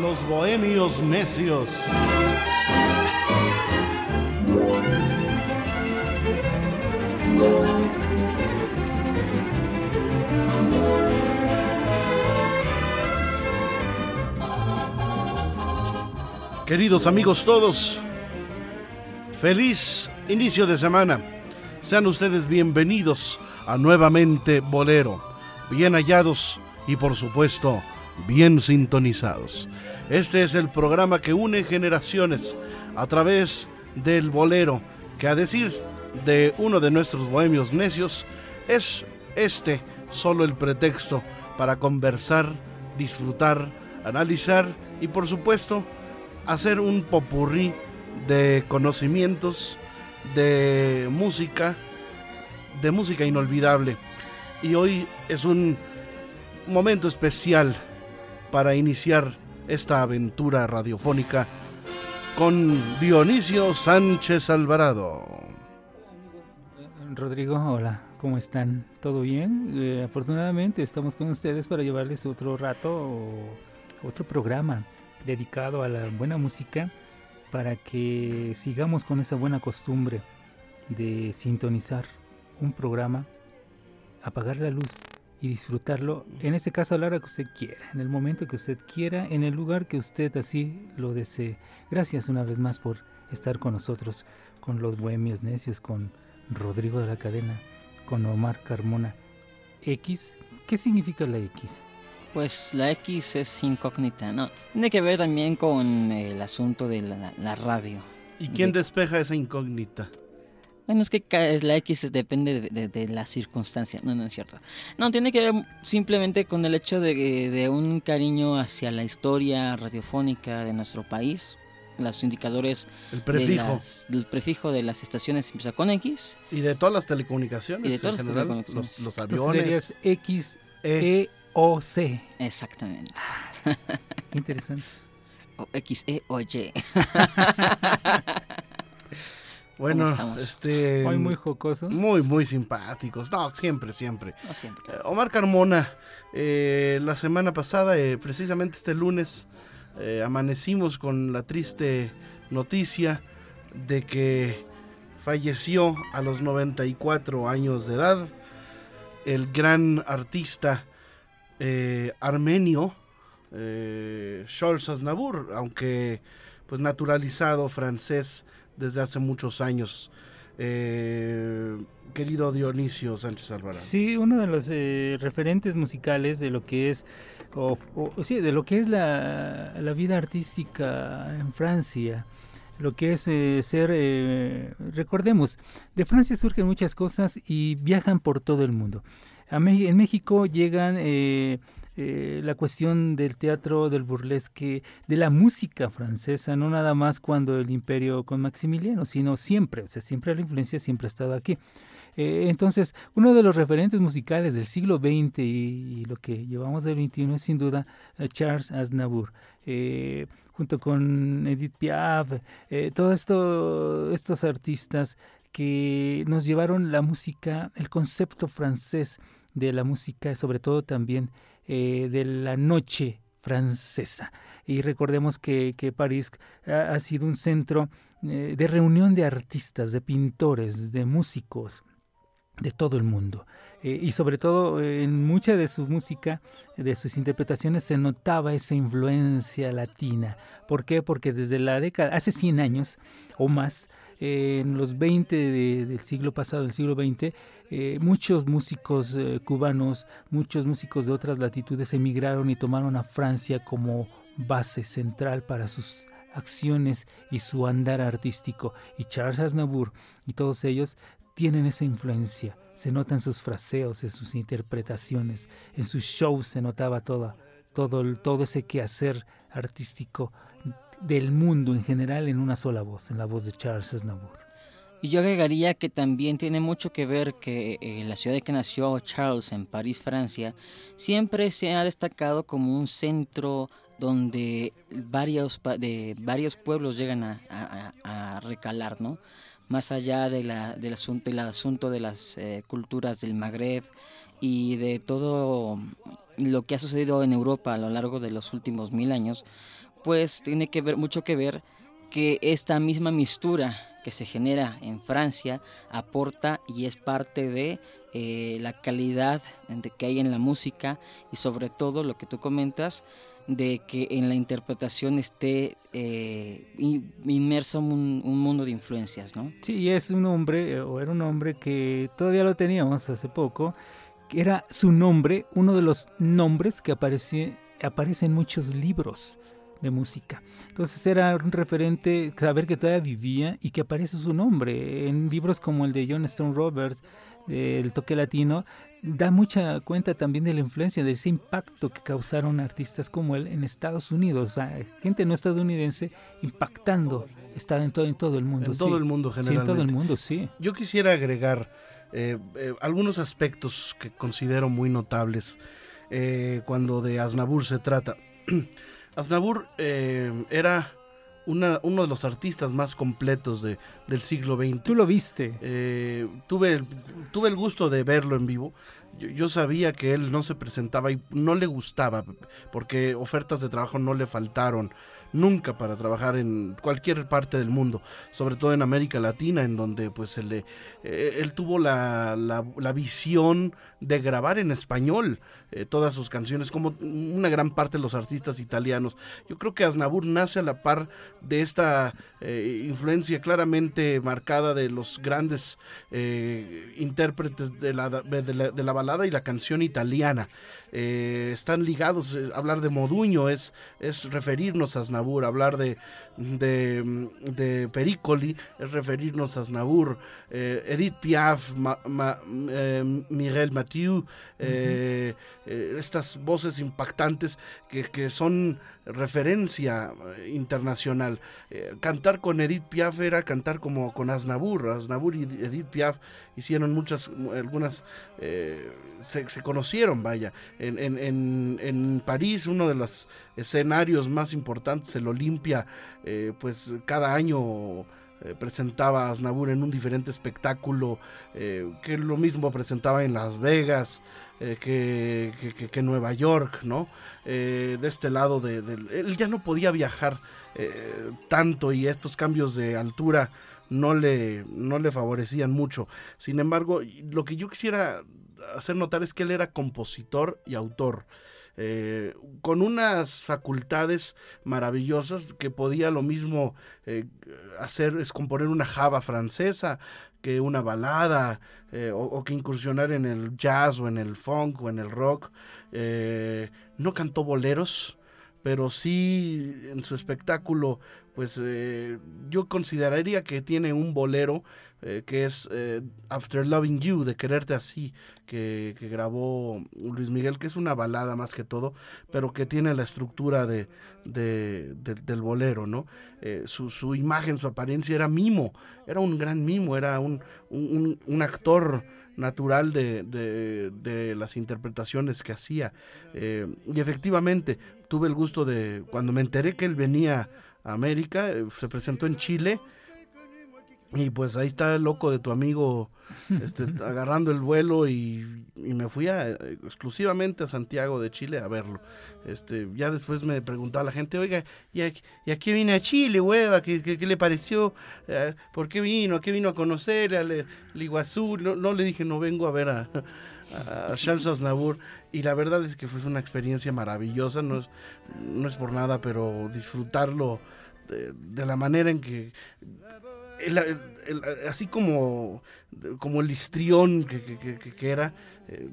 Los bohemios necios. Queridos amigos todos, feliz inicio de semana. Sean ustedes bienvenidos a Nuevamente Bolero, bien hallados y por supuesto bien sintonizados. Este es el programa que une generaciones a través del bolero, que a decir de uno de nuestros bohemios necios, es este solo el pretexto para conversar, disfrutar, analizar y por supuesto hacer un popurrí de conocimientos, de música, de música inolvidable. Y hoy es un momento especial para iniciar esta aventura radiofónica con Dionisio Sánchez Alvarado. Rodrigo, hola, ¿cómo están? ¿Todo bien? Eh, afortunadamente estamos con ustedes para llevarles otro rato otro programa dedicado a la buena música para que sigamos con esa buena costumbre de sintonizar un programa, apagar la luz y disfrutarlo, en este caso a la hora que usted quiera, en el momento que usted quiera, en el lugar que usted así lo desee. Gracias una vez más por estar con nosotros, con los Bohemios Necios, con Rodrigo de la Cadena, con Omar Carmona. X, ¿qué significa la X? Pues la X es incógnita, ¿no? Tiene que ver también con el asunto de la, radio. ¿Y quién despeja esa incógnita? Bueno, es que la X depende de, la circunstancia, no, no es cierto. No, tiene que ver simplemente con el hecho de, un cariño hacia la historia radiofónica de nuestro país. Los indicadores el prefijo. del prefijo de las estaciones empieza con X. Y de todas las telecomunicaciones. Y de todas las telecomunicaciones. Los, aviones. X, E, O, C. Exactamente. interesante. O X, E, O, Y. Bueno, este. Muy, muy jocosos. Muy, muy simpáticos. No, siempre, siempre. No, siempre. Eh, Omar Carmona, eh, la semana pasada, eh, precisamente este lunes, amanecimos con la triste noticia de que falleció a los 94 años de edad el gran artista armenio eh, Charles Aznavour, aunque pues naturalizado francés desde hace muchos años. Eh, querido Dionisio Sánchez Alvarado. Sí, uno de los eh, referentes musicales de lo que es, sí, de lo que es la, vida artística en Francia lo que es eh, ser, recordemos, de Francia surgen muchas cosas y viajan por todo el mundo. en México llegan eh, la cuestión del teatro, del burlesque, de la música francesa, no nada más cuando el imperio con Maximiliano, sino siempre, o sea, siempre la influencia siempre ha estado aquí. Eh, entonces, uno de los referentes musicales del siglo XX y, lo que llevamos del XXI es sin duda eh, Charles Aznavour. junto con Edith Piaf, todos esto, estos artistas que nos llevaron la música, el concepto francés de la música, sobre todo también eh, de la noche francesa. Y recordemos que, París ha, sido un centro eh, de reunión de artistas, de pintores, de músicos de todo el mundo. Eh, y sobre todo en mucha de su música, de sus interpretaciones, se notaba esa influencia latina. ¿Por qué? Porque desde la década, hace 100 años o más, en los 20 del siglo pasado, del siglo XX, eh, muchos músicos eh, cubanos, muchos músicos de otras latitudes emigraron y tomaron a Francia como base central para sus acciones y su andar artístico. Y Charles Aznavour y todos ellos tienen esa influencia. Se notan sus fraseos, en sus interpretaciones, en sus shows se notaba toda, todo, todo ese quehacer artístico del mundo en general en una sola voz, en la voz de Charles Aznavour. Y yo agregaría que también tiene mucho que ver que eh, la ciudad de que nació Charles, en París, Francia, siempre se ha destacado como un centro donde varios, de varios pueblos llegan a, recalar, ¿no? Más allá de la, del, asunto, del asunto de las eh, culturas del Magreb y de todo lo que ha sucedido en Europa a lo largo de los últimos mil años, pues tiene que ver mucho que ver que esta misma mistura que se genera en Francia aporta y es parte de eh, la calidad que hay en la música y sobre todo lo que tú comentas de que en la interpretación esté eh, inmerso un, un, mundo de influencias, ¿no? Sí, es un hombre, o era un hombre que todavía lo teníamos hace poco, que era su nombre, uno de los nombres que aparece, aparece en muchos libros de música. Entonces era un referente saber que todavía vivía y que aparece su nombre en libros como el de John Stone Roberts, El toque latino, da mucha cuenta también de la influencia, de ese impacto que causaron artistas como él en Estados Unidos, gente no estadounidense impactando, está en todo, en todo el mundo. En todo el mundo generalmente. Sí, en todo el mundo, sí. Yo quisiera agregar eh, eh, algunos aspectos que considero muy notables eh, cuando de Aznavour se trata. Aznavour eh, era una, uno de los artistas más completos de, del siglo XX. ¿Tú lo viste? Eh, tuve, el, tuve el gusto de verlo en vivo. Yo, sabía que él no se presentaba y no le gustaba, porque ofertas de trabajo no le faltaron nunca para trabajar en cualquier parte del mundo, sobre todo en América Latina, en donde pues él, eh, él tuvo la, la, visión de grabar en español eh, todas sus canciones, como una gran parte de los artistas italianos. Yo creo que Aznavour nace a la par de esta eh, influencia claramente marcada de los grandes intérpretes de la, de la, balada y la canción italiana. están ligados, hablar de Moduño es, es referirnos a Aznavour hablar de, de, Pericoli es referirnos a Aznavour, eh, Edith Piaf, eh, Miguel Mathieu, eh, estas voces impactantes que, que son referencia internacional. cantar con Edith Piaf era cantar como con Aznavour. Aznavour y Edith Piaf hicieron muchas, algunas, se, se, conocieron, vaya. En, en, en, París, uno de los escenarios más importantes, el Olimpia, pues, cada año eh, presentaba a Aznavour en un diferente espectáculo, eh, que lo mismo presentaba en Las Vegas, eh, que, que, Nueva York, ¿no? de este lado de, Él ya no podía viajar tanto y estos cambios de altura no le, no le favorecían mucho. Sin embargo, lo que yo quisiera hacer notar es que él era compositor y autor. Eh, con unas facultades maravillosas que podía lo mismo eh, hacer, es componer una java francesa que una balada eh, o, que incursionar en el jazz o en el funk o en el rock. no cantó boleros, pero sí en su espectáculo, pues yo consideraría que tiene un bolero eh, que es eh, After Loving You, de Quererte Así, que, grabó Luis Miguel, que es una balada más que todo, pero que tiene la estructura de, del bolero, ¿no? Eh, su, imagen, su apariencia era mimo, era un gran mimo, era un, un, actor natural de, de, las interpretaciones que hacía. y efectivamente, tuve el gusto de, cuando me enteré que él venía a América, se presentó en Chile, y pues ahí está el loco de tu amigo este, agarrando el vuelo y, me fui a, exclusivamente a Santiago de Chile a verlo. Este, ya después me preguntaba la gente, oiga, ¿y a, y qué viene a Chile, hueva? ¿Qué, qué, le pareció? Eh, ¿Por qué vino? ¿A qué vino a conocer? Al Iguazú. No, no, le dije, no vengo a ver a, a Charles Aznavour. Y la verdad es que fue una experiencia maravillosa. No es, no es por nada, pero disfrutarlo de, de la manera en que así como, como el histrión que, era, eh,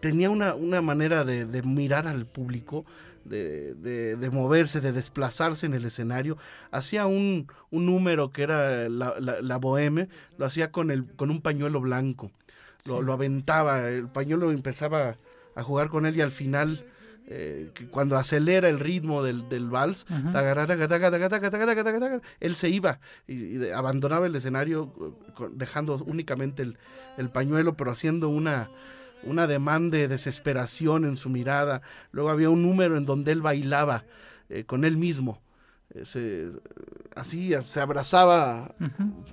tenía una, manera de, mirar al público, de, moverse, de desplazarse en el escenario. Hacía un, número que era la, la, boheme, lo hacía con, el, con un pañuelo blanco. Lo, lo aventaba, el pañuelo empezaba a jugar con él y al final eh, que cuando acelera el ritmo del, del vals, él se iba y, abandonaba el escenario eh, dejando únicamente el, el pañuelo, pero haciendo una, una demanda de desesperación en su mirada. Luego había un número en donde él bailaba eh, con él mismo. Eh, se- así se abrazaba,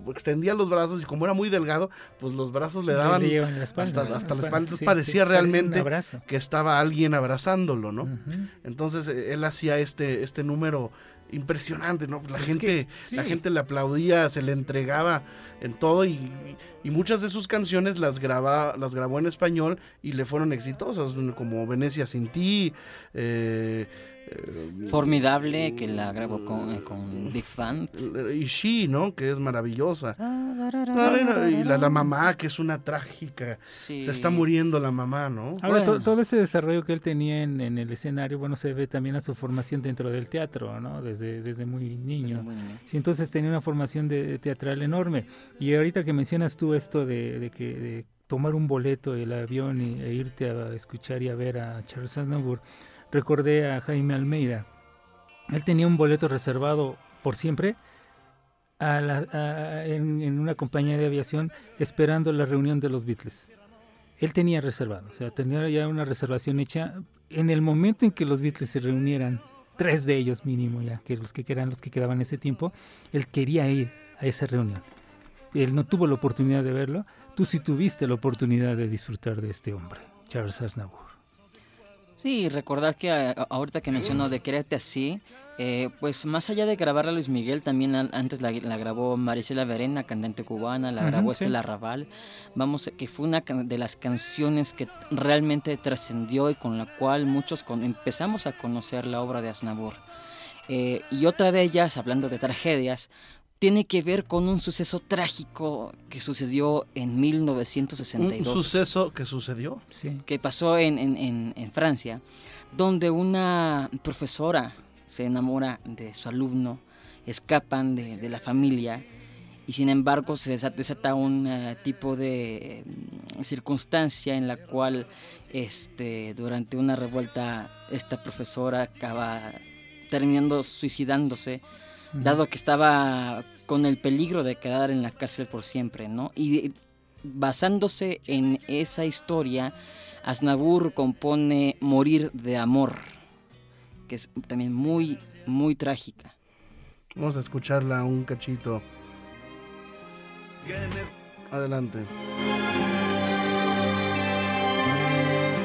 extendía los brazos y como era muy delgado, pues los brazos le daban la espalda, hasta, hasta la espalda. Entonces Sí, parecía sí, realmente que estaba alguien abrazándolo, ¿no? Entonces eh, él hacía este, este número impresionante, ¿no? La Es gente, que, sí. la gente le aplaudía, se le entregaba en todo y, y muchas de sus canciones las graba, las grabó en español y le fueron exitosas, como Venecia sin ti, eh, Formidable, que la grabó con, eh, con Big Band. y She, ¿no? Que es maravillosa. Y la, la mamá, que es una trágica. Sí. Se está muriendo la mamá, ¿no? Ahora, Bueno. todo ese desarrollo que él tenía en, en el escenario, bueno, se ve también a su formación dentro del teatro, ¿no? Desde, desde muy niño. Desde muy niño. Sí, entonces tenía una formación de, teatral enorme. Y ahorita que mencionas tú esto de, de que de tomar un boleto el avión y, e irte a escuchar y a ver a Charles Aznavour, recordé a Jaime Almeida. Él tenía un boleto reservado por siempre en, una compañía de aviación esperando la reunión de los Beatles. Él tenía reservado, o sea, tenía ya una reservación hecha en el momento en que los Beatles se reunieran, tres de ellos mínimo ya, que los que eran los que quedaban ese tiempo, él quería ir a esa reunión. Él no tuvo la oportunidad de verlo, tú sí tuviste la oportunidad de disfrutar de este hombre, Charles Aznavour. Sí, recordar que a- a- ahorita que mencionó de quererte así, eh, pues más allá de grabar a Luis Miguel, también an- antes la, la grabó Marisela Verena, cantante cubana, la grabó sí. Estela Raval, vamos, que fue una de las canciones que realmente trascendió y con la cual muchos con- empezamos a conocer la obra de Aznavour. Eh, y otra de ellas, hablando de tragedias, tiene que ver con un suceso trágico que sucedió en Un 1962 suceso que sucedió. Sí. que pasó en, en- en- en Francia, donde una profesora se enamora de su alumno, escapan de, de la familia y sin embargo se desata, desata un eh, tipo de mm, circunstancia en la cual este, durante una revuelta esta profesora acaba terminando suicidándose dado que estaba con el peligro de quedar en la cárcel por siempre, ¿no? Y basándose en esa historia, Aznavour compone Morir de Amor, que es también muy, muy trágica. Vamos a escucharla un cachito. Adelante.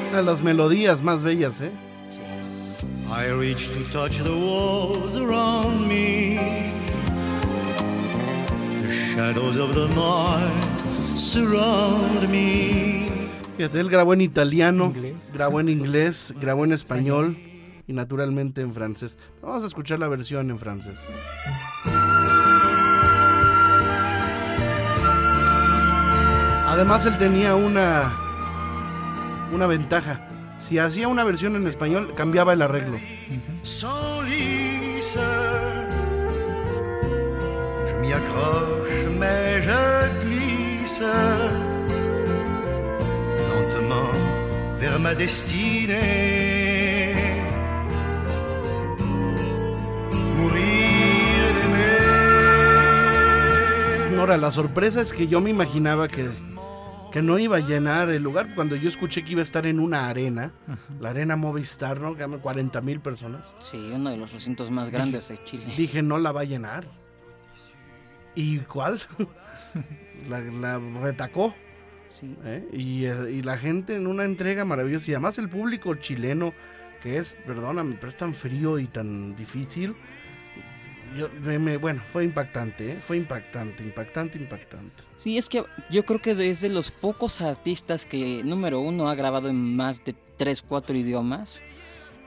Una de las melodías más bellas, ¿eh? I reach to touch the walls around me. The shadows of the night surround me. Fíjate, él grabó en italiano, Inglés. grabó en inglés, grabó en español y naturalmente en francés. Vamos a escuchar la versión en francés. Además él tenía una una ventaja. Si hacía una versión en español, cambiaba el arreglo. Sans lisse, je m'y accroche, mais je glisse lentement vers ma destinée. Mourir d'aimer. Ahora, la sorpresa es que yo me imaginaba que, que no iba a llenar el lugar. Cuando yo escuché que iba a estar en una arena, la arena Movistar, ¿no? Que 40 mil personas. Sí, uno de los recintos más grandes de Chile. Dije, no la va a llenar. ¿Y cuál? la, la retacó. Sí. ¿eh? Y, eh, y la gente en una entrega maravillosa. Y además el público chileno, que es, perdóname, pero es tan frío y tan difícil. Yo, me- bueno, fue impactante, ¿eh? fue impactante, impactante, impactante. Sí, es que yo creo que es de los pocos artistas que, número uno, ha grabado en más de 3, 4 idiomas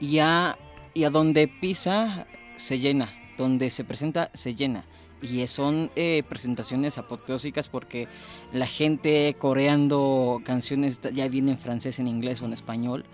y a, y a donde pisa se llena, donde se presenta se llena. Y son eh, presentaciones apoteósicas porque la gente coreando canciones ya viene en francés, en inglés o en español.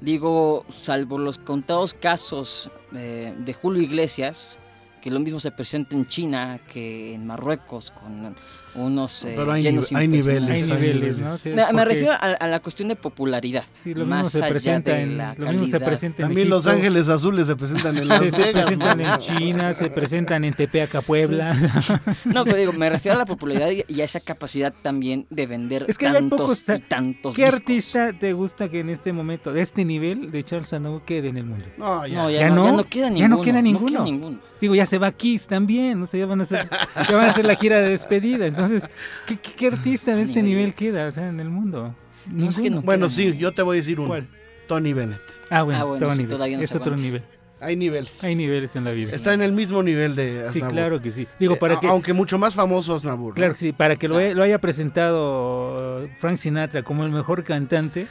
Digo, salvo los contados casos eh, de Julio Iglesias, que lo mismo se presenta en China que en Marruecos con unos eh, Pero hay, llenos hay niveles. Hay niveles, ¿no? Sí, Me, me refiero a, a la cuestión de popularidad. Sí, lo más mismo se allá presenta de en, la lo mismo se calidad. presenta en También Los Ángeles Azules se presentan en Las se, se presentan ¿no? en China, se presentan en Tepeaca, Puebla. No, pero digo, me refiero a la popularidad y, a esa capacidad también de vender Es que hay tantos pocos, y tantos ¿Qué discos. artista te gusta que en este momento, de este nivel de Charles Aznavour quede en el mundo? No, ya. No, ya, ¿Ya no, no? ya no queda Ya ninguno. no queda ninguno. ninguno. Digo, ya se va Kiss también, no sé, ya van a hacer, ya van a hacer la gira de despedida. Entonces, ¿qué, qué- qué artista de este Ni nivel queda o sea, en el mundo? No, es que Ninguno. no. Bueno, sí, yo te voy a decir uno. ¿Cuál? Tony Bennett. Ah, bueno, Ah, bueno, otro sí, nivel. todavía no es otro nivel. Hay niveles. Hay niveles en la vida. Está en el mismo nivel de Sí, Aznavour. claro que sí. Digo, Eh, para a- que, Aunque mucho más famoso Aznavour. ¿no? claro que sí, para que lo, haya- lo haya presentado Frank Sinatra como el mejor cantante,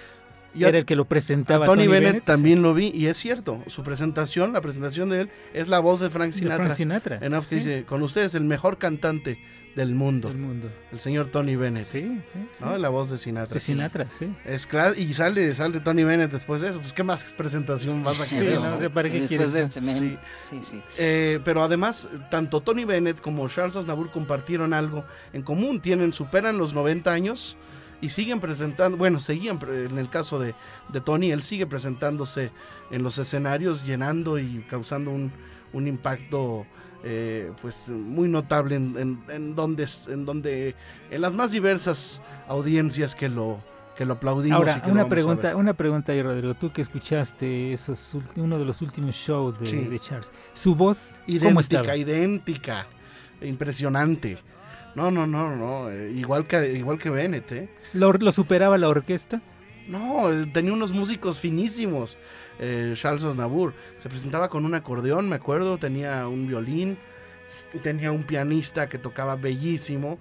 era el que lo a presentaba Tony, Bennett, Bennett, también lo vi y es cierto. Su presentación, la presentación de él, es la voz de Frank de Sinatra. Frank Sinatra. En off Sí, dice, con ustedes el mejor cantante del mundo, del mundo. el señor Tony Bennett. Sí, sí, sí. ¿no? La voz de Sinatra. De Sinatra, sí. Es y sale, sale Tony Bennett después de eso. Pues, ¿qué más presentación vas a Sí, querer? no, no? o sea, ¿para qué Después quieres? de este Sí. sí, sí. Eh, pero además, tanto Tony Bennett como Charles Aznavour compartieron algo en común. Tienen, superan los 90 años y siguen presentando, bueno, seguían pre- en el caso de, de Tony, él sigue presentándose en los escenarios, llenando y causando un, un impacto eh, pues muy notable en, en- en donde, en donde, en las más diversas audiencias que lo, que lo aplaudimos. y Ahora, que una pregunta, una pregunta ahí, Rodrigo. Tú que escuchaste esos, uno de los últimos shows de, Sí. de Charles, ¿su voz cómo idéntica, estaba? idéntica, impresionante. No, no, no, no, eh, igual que igual que Bennett, ¿eh? ¿Lo, lo superaba la orquesta? No, eh, tenía unos músicos finísimos. eh, Charles Aznavour se presentaba con un acordeón, me acuerdo, tenía un violín, tenía un pianista que tocaba bellísimo,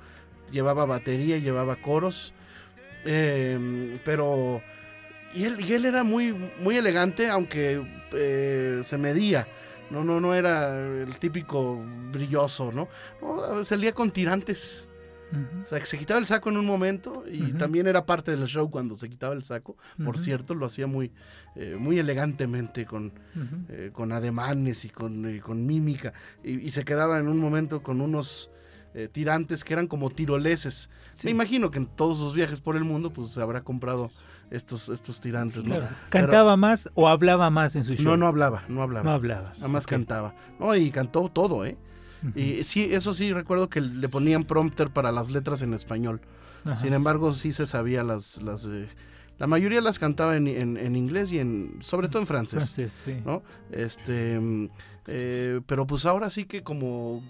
llevaba batería, llevaba coros, eh, pero y él, él era muy muy elegante, aunque eh, se medía. No, no, no era el típico brilloso, ¿no? no salía con tirantes. O sea, que se quitaba el saco en un momento y también era parte del show cuando se quitaba el saco. Por cierto, lo hacía muy, eh, muy elegantemente con, eh, con ademanes y con, y con mímica. Y, y se quedaba en un momento con unos eh, tirantes que eran como tiroleses. Sí. Me imagino que en todos sus viajes por el mundo pues se habrá comprado estos, estos tirantes. ¿no? Claro, ¿Cantaba más o hablaba más en su show? no, no hablaba, no hablaba. No hablaba. Nada más cantaba. No, y cantó todo, ¿eh? Ujú, Y sí, eso sí, recuerdo que le ponían prompter para las letras en español. ajá. Sin embargo, sí se sabía las... las eh, la mayoría las cantaba en, en- en inglés y en sobre todo en francés. Entonces, sí. ¿no? Este, mm, eh, pero pues ahora sí que como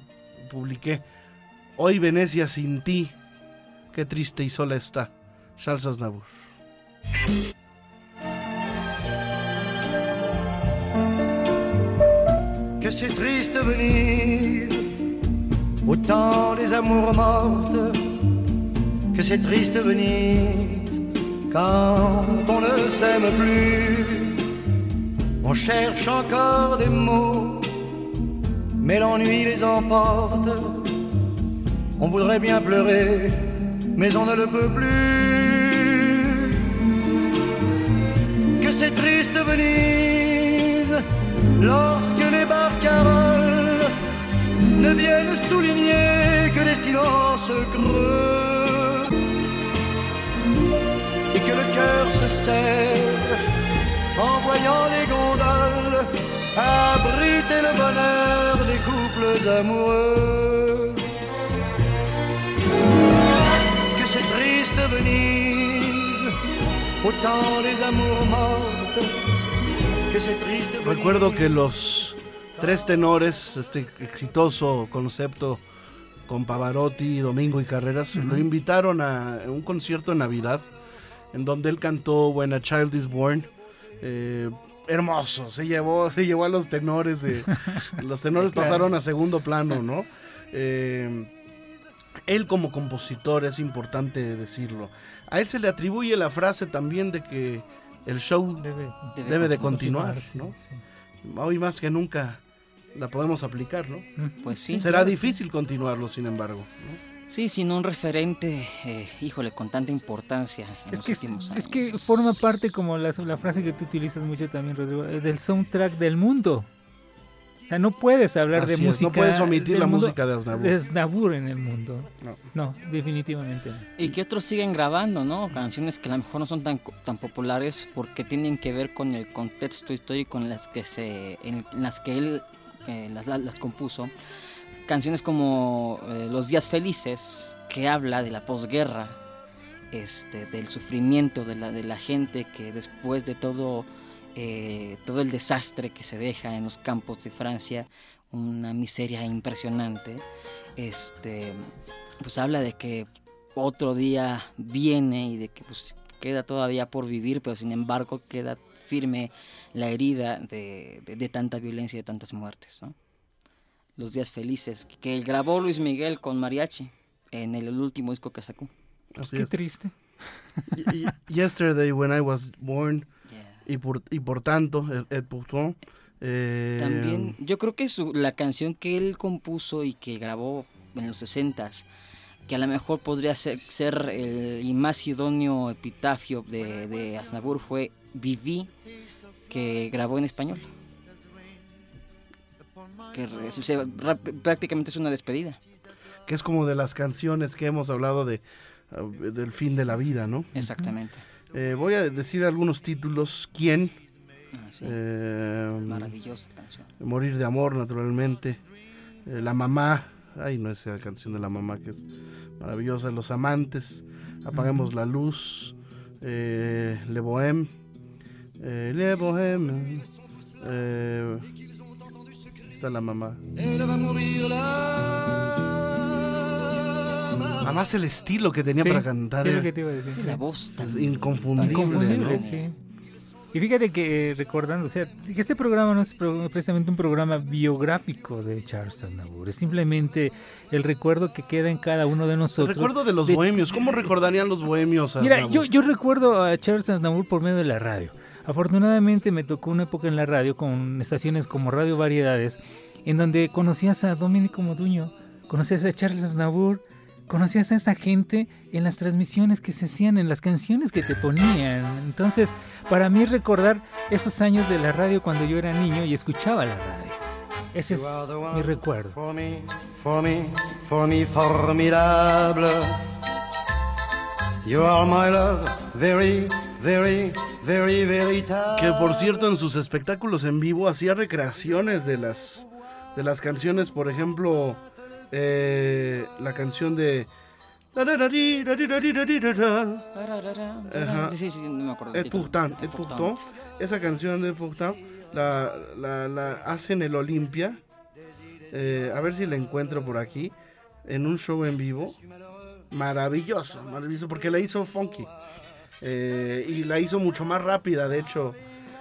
publiqué, hoy Venecia sin ti, qué triste y sola está. Charles Aznavour. que c'est triste Venise, autant des amours mortes, que c'est triste Venise, quand on ne s'aime plus, on cherche encore des mots, mais l'ennui les emporte, on voudrait bien pleurer, mais on ne le peut plus, que c'est triste Venise, lorsque les ne viennent souligner que des silences creux et que le cœur se serre en voyant les gondoles abriter le bonheur des couples amoureux. Que c'est triste Venise, autant les amours mortes. Que c'est triste Venise. Recuerdo que los tres tenores, este exitoso concepto con Pavarotti, Domingo y Carreras, lo invitaron a un concierto en Navidad, en donde él cantó When a Child is Born. Eh, hermoso, se llevó, se llevó a los tenores, de- los tenores Claro. pasaron a segundo plano, ¿no? Eh, él como compositor es importante decirlo. A él se le atribuye la frase también de que el show Debe, debe de continuar, ¿no? sí. hoy más que nunca la podemos aplicar, ¿no? Ujú. Pues sí. Será difícil continuarlo, sin embargo. ¿no? Sí, sin un referente, eh, híjole, con tanta importancia en Es los que, últimos años. es que forma parte, como la, la frase que tú utilizas mucho también, Rodrigo, eh, del soundtrack del mundo. sea, no puedes hablar de es, música. no puedes omitir la mundo música de Aznavour. de Aznavour en el mundo. No. No, definitivamente no. Y que otros siguen grabando, ¿no? Canciones que a lo mejor no son tan, co- tan populares porque tienen que ver con el contexto histórico en las que, se, en las que él las, las compuso. Canciones como eh, Los Días Felices, que habla de la posguerra, este, del sufrimiento de la, de la gente que después de todo, eh, todo el desastre que se deja en los campos de Francia, una miseria impresionante, este, pues habla de que otro día viene y de que pues, queda todavía por vivir, pero sin embargo queda firme la herida de, de- de tanta violencia y de tantas muertes. ¿no? Los días felices, que grabó Luis Miguel con mariachi en el último disco que sacó. Así Qué es. triste. Y- y- Yesterday When I Was Born Yeah. y por, y por tanto, el, el eh, También, yo creo que su, la canción que él compuso y que grabó en los 60s, que a lo mejor podría ser, ser el y más idóneo epitafio de, de Aznavour fue Viví, que grabó en español. Que re- se- se- ra- prácticamente es una despedida. que es como de las canciones que hemos hablado de ah, del fin de la vida, ¿no? Exactamente. Eh, voy a decir algunos títulos. ¿Quién? Ah, sí. Eh, Maravillosa canción. Morir de amor, naturalmente. Eh, la mamá. Ay, no esa canción de la mamá que es maravillosa. Los amantes. Apaguemos la luz. Eh, Le Bohème. Eh, Le Bohème. Eh, está la mamá. Elle va mourir là. Además el estilo que tenía Sí, para cantar es lo era que te iba a decir. La voz tan- es inconfundible. Inconfundible, ¿no? sí. Y fíjate que eh, recordando, o sea, que este programa no es pro- precisamente un programa biográfico de Charles Aznavour, es simplemente el recuerdo que queda en cada uno de El nosotros. recuerdo de los de- bohemios. ¿Cómo recordarían los bohemios? a Mira, yo, yo recuerdo a Charles Aznavour por medio de la radio. Afortunadamente me tocó una época en la radio con estaciones como Radio Variedades, en donde conocías a Domenico Moduño, conocías a Charles Aznavour, conocías a esa gente en las transmisiones que se hacían, en las canciones que te ponían. Entonces, para mí recordar esos años de la radio cuando yo era niño y escuchaba la radio. Ese es mi recuerdo. Formidable. You are my love, very, very, very véritable. Que por cierto en sus espectáculos en vivo hacía recreaciones de las de las canciones, por ejemplo, eh, la canción de Ajá. Sí, sí, no me acuerdo. del Et título. pourtant, Et et pourtant, pourtant. esa canción de Pourtant la, la, la hace en el Olimpia. Eh, a ver si la encuentro por aquí. En un show en vivo. Maravilloso, maravilloso, porque la hizo funky. Eh, y la hizo mucho más rápida, de hecho,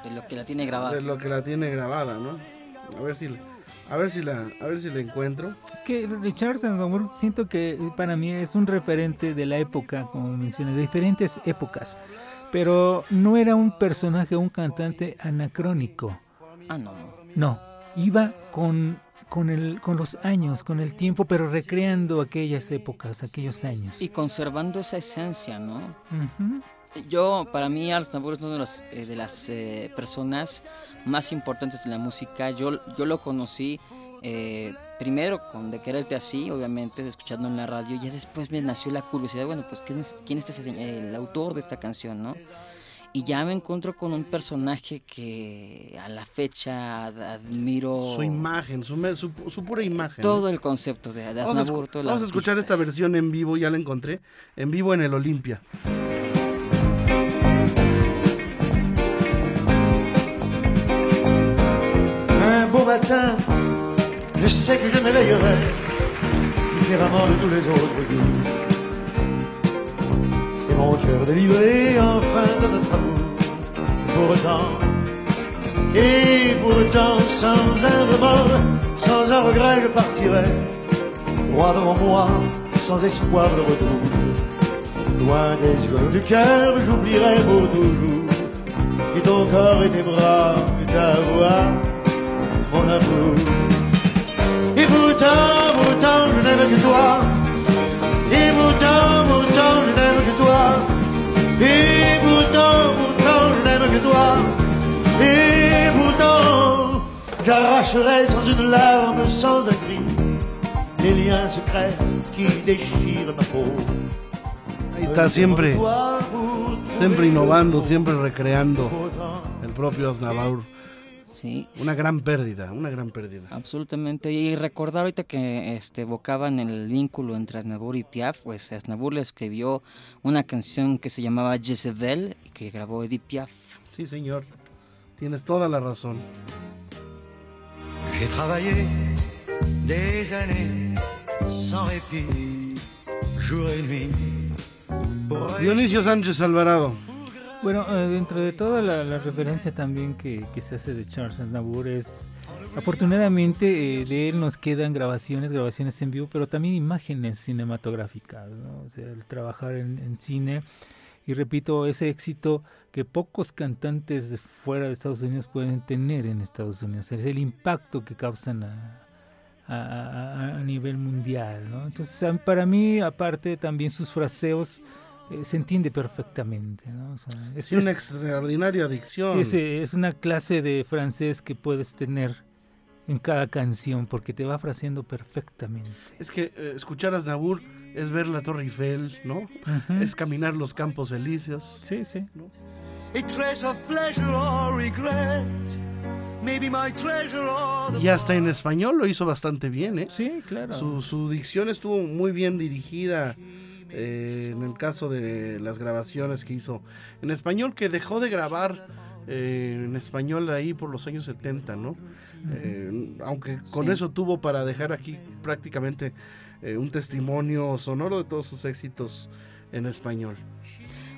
De lo que la tiene grabada. de lo que la tiene grabada, ¿no? A ver si, a ver si la, a ver si la encuentro. Es que Charles Aznavour siento que para mí es un referente de la época, como mencioné, de diferentes épocas. Pero no era un personaje, un cantante anacrónico. Ah, no. No, iba con, con, el, con los años, con el tiempo, pero recreando aquellas épocas, aquellos años. Y conservando esa esencia, ¿no? Ujú. Yo, para mí, Aznavour es una de, los, eh, de las eh, personas más importantes de la música. Yo, yo lo conocí eh, primero con De Quererte Así, obviamente, escuchando en la radio. Y después me nació la curiosidad, bueno, pues, ¿quién es, quién es el autor de esta canción, no? Y ya me encuentro con un personaje que a la fecha ad- admiro Su imagen, su, su, su pura imagen. todo el concepto de, de Vamos a, escu- vamos a escuchar esta versión en vivo, ya la encontré. En vivo en el Olimpia. Je sais que je m'éveillerai différemment de tous les autres jours. Et mon cœur délivré enfin de notre amour. Pour autant, et pour autant, sans un remords, sans un regret, je partirai. Droit devant moi, sans espoir de retour. Loin des yeux du cœur, j'oublierai pour toujours. Et ton corps et tes bras et ta voix mon amour. Et pourtant, pourtant, je n'aime que toi. Et pourtant, pourtant, je n'aime que toi. Et pourtant, pourtant, je n'aime que toi. Et pourtant, j'arracherai sans une larme, sans un cri, les liens secrets qui déchirent ma peau. Ahí está siempre, siempre innovando, siempre recreando el propio Aznavour. Sí, Una gran pérdida, una gran pérdida. absolutamente. Y recordar ahorita que este, evocaban el vínculo entre Aznavour y Piaf, pues Aznavour le escribió una canción que se llamaba Jezebel y que grabó Edith Piaf. Sí, señor. Tienes toda la razón. J'ai travaillé des années sans répit, jour et nuit. pour Dionisio Sánchez Alvarado. Bueno, eh, dentro de toda la, referencia también que, se hace de Charles Aznavour es, afortunadamente eh, de él nos quedan grabaciones, grabaciones en vivo, pero también imágenes cinematográficas, ¿no? O sea, el trabajar en, en cine y repito, ese éxito que pocos cantantes fuera de Estados Unidos pueden tener en Estados Unidos, es el impacto que causan a, a- a- a nivel mundial, ¿no? Entonces, para mí, aparte, también sus fraseos eh, se entiende perfectamente, ¿no? O sea, es, Sí, una es- extraordinaria adicción. sí, sí, es una clase de francés que puedes tener en cada canción porque te va fraseando perfectamente. Es que eh, escuchar a Aznavour es ver la Torre Eiffel, ¿no? Ujú. Es caminar los campos elíseos. Sí, sí. A trace of pleasure or regret. Maybe my treasure or the Y hasta en español lo hizo bastante bien, ¿eh? Sí, claro. Su, su dicción estuvo muy bien dirigida eh, en el caso de las grabaciones que hizo en español, que dejó de grabar eh, en español ahí por los años 70, ¿no? Eh, aunque con Sí. eso tuvo para dejar aquí prácticamente eh, un testimonio sonoro de todos sus éxitos en español.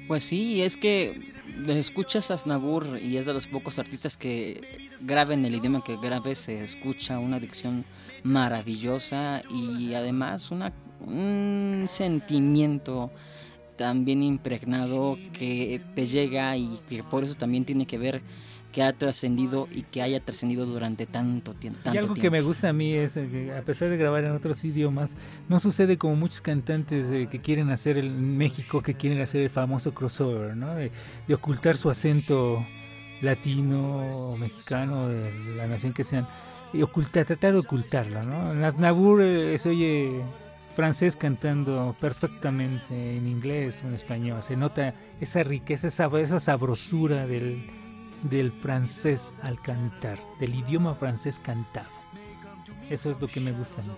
Pues sí, es que escuchas a Aznavour y es de los pocos artistas que graba en el idioma que grabe, se escucha una dicción maravillosa y además una, un sentimiento también impregnado que te llega y que por eso también tiene que ver que ha trascendido y que haya trascendido durante tanto, tiempo Y algo que me gusta a mí es eh, que a pesar de grabar en otros idiomas, no sucede como muchos cantantes eh, que quieren hacer el- México, que quieren hacer el famoso crossover, ¿no? De, de ocultar su acento latino o mexicano, de la nación que sean, y ocultar, tratar de ocultarlo, ¿no? En Aznavour eh, se oye francés cantando perfectamente en inglés o en español, se nota esa riqueza, esa, esa sabrosura del, del francés al cantar, del idioma francés cantado. Eso es lo que me gusta a mí.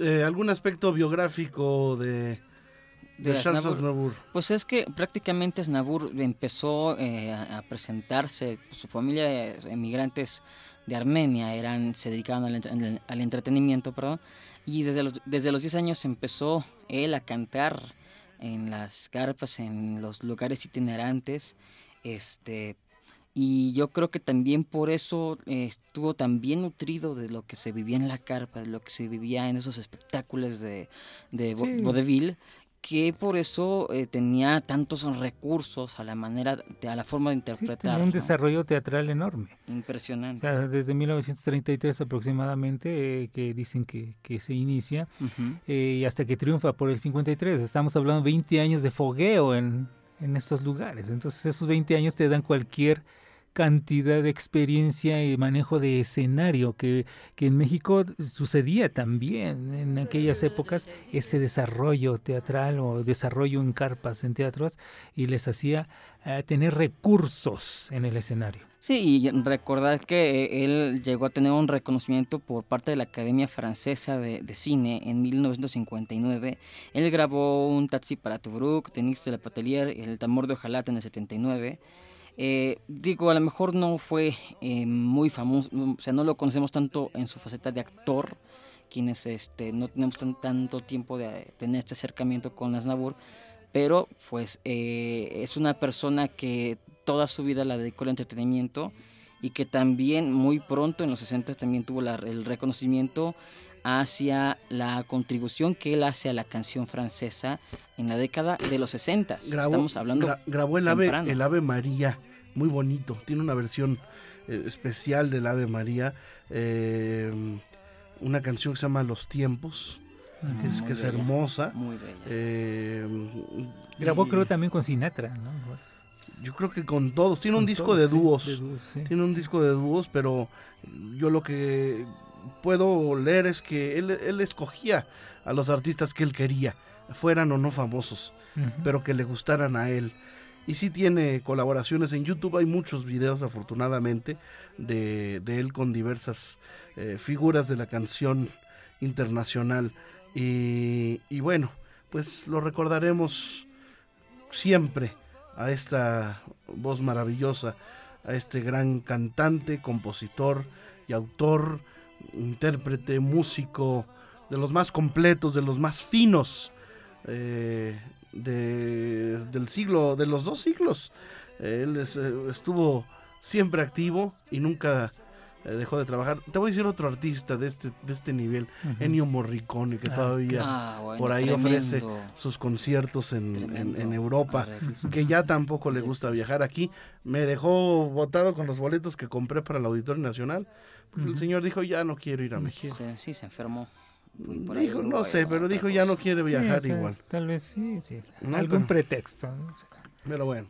Eh, ¿Algún aspecto biográfico de, de, De Charles Aznavour. Aznavour? Pues es que prácticamente Aznavour empezó eh, a, a presentarse, su familia emigrantes de Armenia eran se dedicaban al, al entretenimiento, perdón, y desde los, desde los 10 años empezó él a cantar en las carpas, en los lugares itinerantes, este y yo creo que también por eso eh, estuvo tan bien nutrido de lo que se vivía en la carpa, de lo que se vivía en esos espectáculos de, de Sí. vodevil, que por eso eh, tenía tantos recursos a la manera, de- a la forma de Sí, interpretar. tenía un ¿no? desarrollo teatral enorme. O Impresionante. sea, desde 1933 aproximadamente, eh, que dicen que, que se inicia, eh, y hasta que triunfa por el 53. Estamos hablando de 20 años de fogueo en, en estos lugares. Entonces esos 20 años te dan cualquier cantidad de experiencia y manejo de escenario que, que en México sucedía también en aquellas épocas ese desarrollo teatral o desarrollo en carpas en teatros y les hacía eh, tener recursos en el escenario. Sí, y recordar que él llegó a tener un reconocimiento por parte de la Academia Francesa de, de Cine en 1959. Él grabó un taxi para Tobruk, Tenis de la Patelier, El tambor de Ojalata en el 79. Eh, digo, a lo mejor no fue eh, muy famoso, o sea, no lo conocemos tanto en su faceta de actor, quienes este, no tenemos tan- tanto tiempo de tener este acercamiento con Aznavour, pero pues eh, es una persona que toda su vida la dedicó al entretenimiento y que también muy pronto en los 60 también tuvo el reconocimiento hacia la contribución que él hace a la canción francesa en la década de los 60. Grabó, Estamos hablando gra- grabó el ave, temprano. el ave María, muy bonito. Tiene una versión eh, especial del ave María. eh, una canción que se llama Los Tiempos, que es, que hermosa. Muy bella. eh, Grabó y- creo también con Sinatra, ¿no? yo creo que con todos. Tiene un disco todos, de sí, dúos. de dúos, sí. Tiene un disco de dúos, pero yo lo que puedo leer es que él, él escogía a los artistas que él quería, fueran o no famosos, pero que le gustaran a él. Y sí tiene colaboraciones en YouTube, hay muchos videos afortunadamente de, de él con diversas eh, figuras de la canción internacional. Y, y bueno, pues lo recordaremos siempre a esta voz maravillosa, a este gran cantante, compositor y autor, intérprete, músico, de los más completos, de los más finos eh, de- del siglo, de los dos siglos. Él es, eh, estuvo siempre activo y nunca dejó de trabajar. Te voy a decir otro artista de este, de este nivel, Ujú. Ennio Morricone, que Ah, todavía Ah, bueno, por ahí tremendo, ofrece sus conciertos en, en- Europa que ya tampoco le gusta viajar aquí. Me dejó botado con los boletos que compré para el Auditorio Nacional. Porque el señor dijo, ya no quiero ir a México. Sí, se enfermó. Dijo, no sé, pero dijo, ya no quiere Sí, viajar o sea, igual. Tal vez sí, sí. No, Algún pero- pretexto. ¿no? Pero bueno,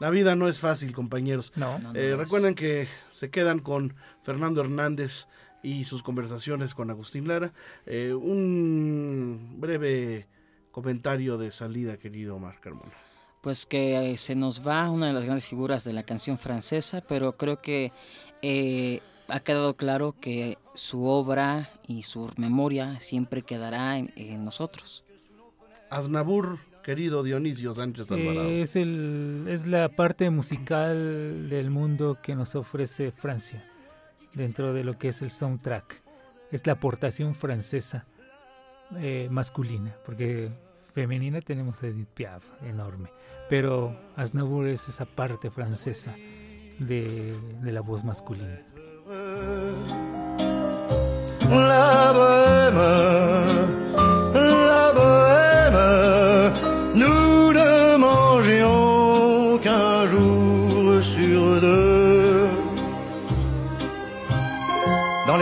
la vida no es fácil, compañeros. No. No, no Eh, es. recuerden que se quedan con Fernando Hernández y sus conversaciones con Agustín Lara. Eh, un breve comentario de salida, querido Omar Carmona. Pues que eh, se nos va una de las grandes figuras de la canción francesa, pero creo que eh, ha quedado claro que su obra y su memoria siempre quedará en, en nosotros. Aznabur, querido Dionisio Sánchez Alvarado. Eh, es, el, es la parte musical del mundo que nos ofrece Francia dentro de lo que es el soundtrack. Es la aportación francesa eh, masculina, porque femenina tenemos a Edith Piaf, enorme. Pero Aznavour es esa parte francesa de, de la voz masculina. La bohème, la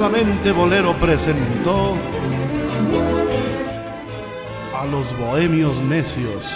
Nuevamente Bolero presentó a los bohemios necios.